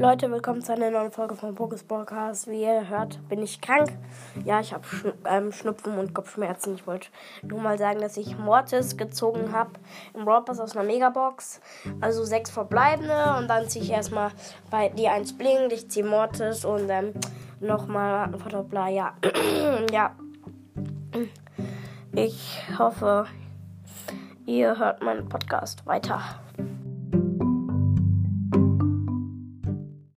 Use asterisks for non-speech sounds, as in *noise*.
Leute, willkommen zu einer neuen Folge von Pokus Podcast. Wie ihr hört, bin ich krank. Ja, ich habe Sch ähm, Schnupfen und Kopfschmerzen. Ich wollte nur mal sagen, dass ich Mortis gezogen habe im Brawl Pass aus einer Megabox. Also sechs verbleibende und dann ziehe ich erstmal bei die 1 blinkt. Ich ziehe Mortis und ähm, nochmal ein Verdoppler. Ja, *clears throat* ja. Ich hoffe, ihr hört meinen Podcast weiter.